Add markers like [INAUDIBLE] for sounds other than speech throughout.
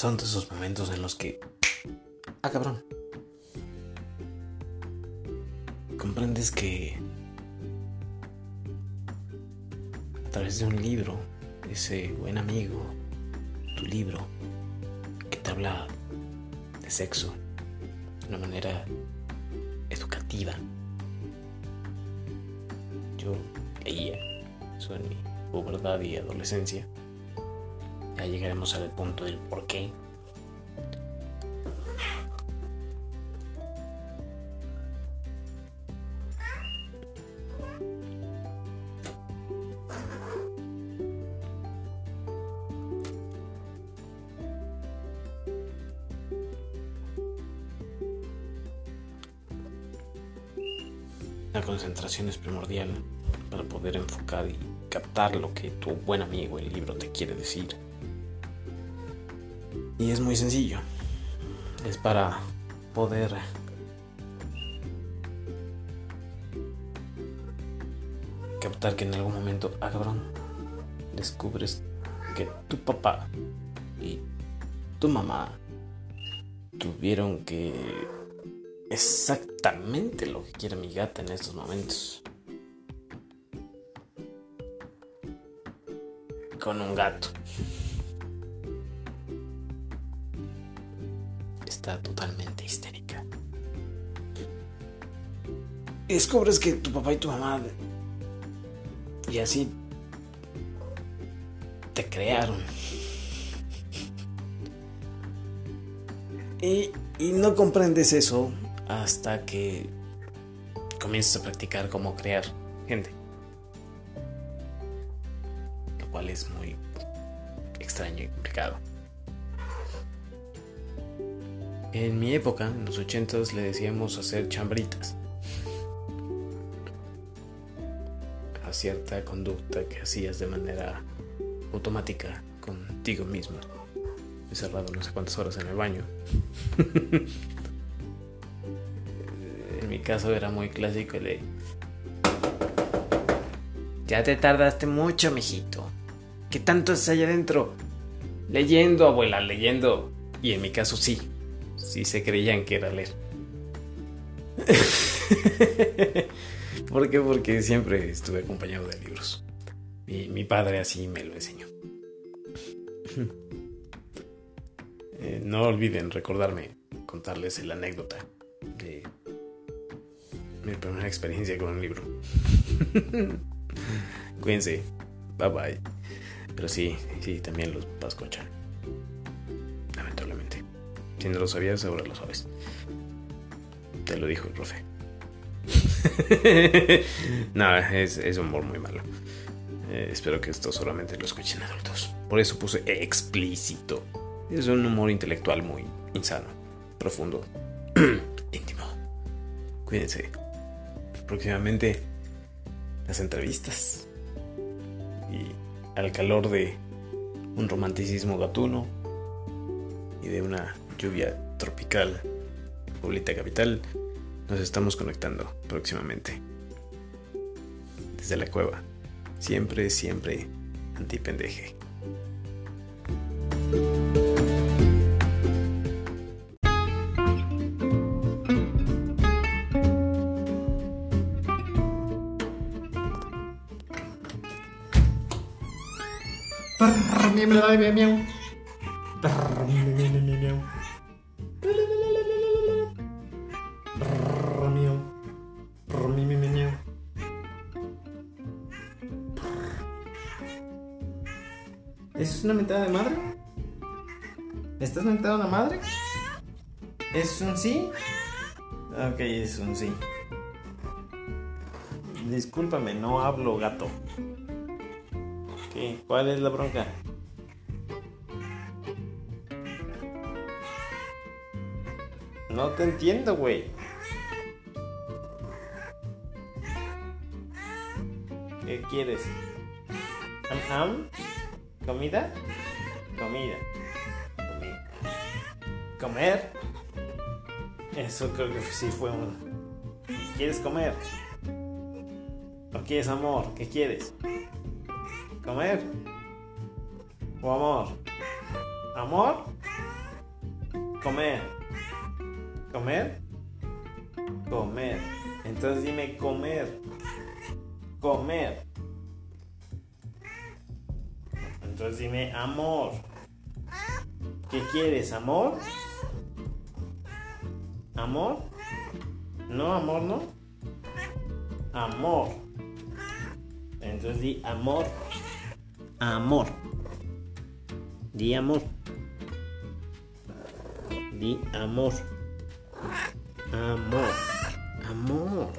son de esos momentos en los que... Ah, cabrón. Comprendes que... A través de un libro, ese buen amigo, tu libro, que te habla de sexo de una manera educativa. Yo leía eso en mi pubertad y adolescencia. Ya llegaremos al punto del por qué. La concentración es primordial para poder enfocar y captar lo que tu buen amigo el libro te quiere decir. Y es muy sencillo. Es para poder captar que en algún momento, ah cabrón, descubres que tu papá y tu mamá tuvieron que exactamente lo que quiere mi gata en estos momentos. Con un gato. Totalmente histérica. Descubres que tu papá y tu mamá y así te crearon. Y, y no comprendes eso hasta que comienzas a practicar cómo crear gente. Lo cual es muy extraño y complicado. En mi época, en los ochentas, le decíamos hacer chambritas. A cierta conducta que hacías de manera automática contigo mismo. He cerrado no sé cuántas horas en el baño. [LAUGHS] en mi caso era muy clásico el de... Ya te tardaste mucho, mijito. ¿Qué tanto es allá adentro? Leyendo, abuela, leyendo. Y en mi caso sí. Sí se creían que era leer. [LAUGHS] ¿Por qué? Porque siempre estuve acompañado de libros. Mi, mi padre así me lo enseñó. [LAUGHS] Eh, no olviden recordarme, contarles la anécdota de mi primera experiencia con un libro. [LAUGHS] Cuídense. Bye bye. Pero sí, sí, también los. Lamentablemente. Si no lo sabías, ahora lo sabes. Te lo dijo el profe. [LAUGHS] no, es, es humor muy malo. Eh, espero que esto solamente lo escuchen adultos. Por eso puse explícito. Es un humor intelectual muy insano, profundo, [CLEARS THROAT] íntimo. Cuídense. Próximamente las entrevistas. Y al calor de un romanticismo gatuno y de una lluvia tropical, Pueblita Capital, nos estamos conectando próximamente. Desde la cueva. Siempre, siempre antipendeje. ¿Es una mentada de madre? ¿Me estás mentando la madre? ¿Es un sí? Ok, es un sí. Discúlpame, no hablo gato. ¿Qué? ¿Cuál es la bronca? No te entiendo, güey. ¿Qué quieres? ¿Am, am? ¿Comida? Comida. Comida. ¿Comer? Eso creo que sí fue un... ¿Quieres comer? ¿O quieres amor? ¿Qué quieres? ¿Comer? ¿O amor? ¿Amor? Comer. ¿Comer? Comer. Entonces dime comer. Comer. Entonces dime amor. ¿Qué quieres? ¿Amor? ¿Amor? No, amor, no. Amor. Entonces di amor. Amor. Di amor. Di amor. Amor. Amor.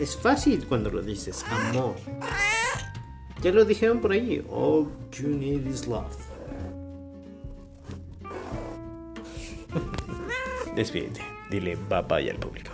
Es fácil cuando lo dices, amor. Ya lo dijeron por ahí. All you need is love. Despídete. Dile bye bye al público.